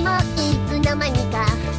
もいつの間にか